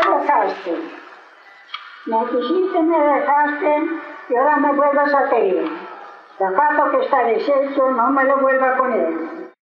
dejaste. Me quisiste, me dejaste y ahora me vuelvas a querer. Zapato que está deshecho, no me lo vuelva a poner.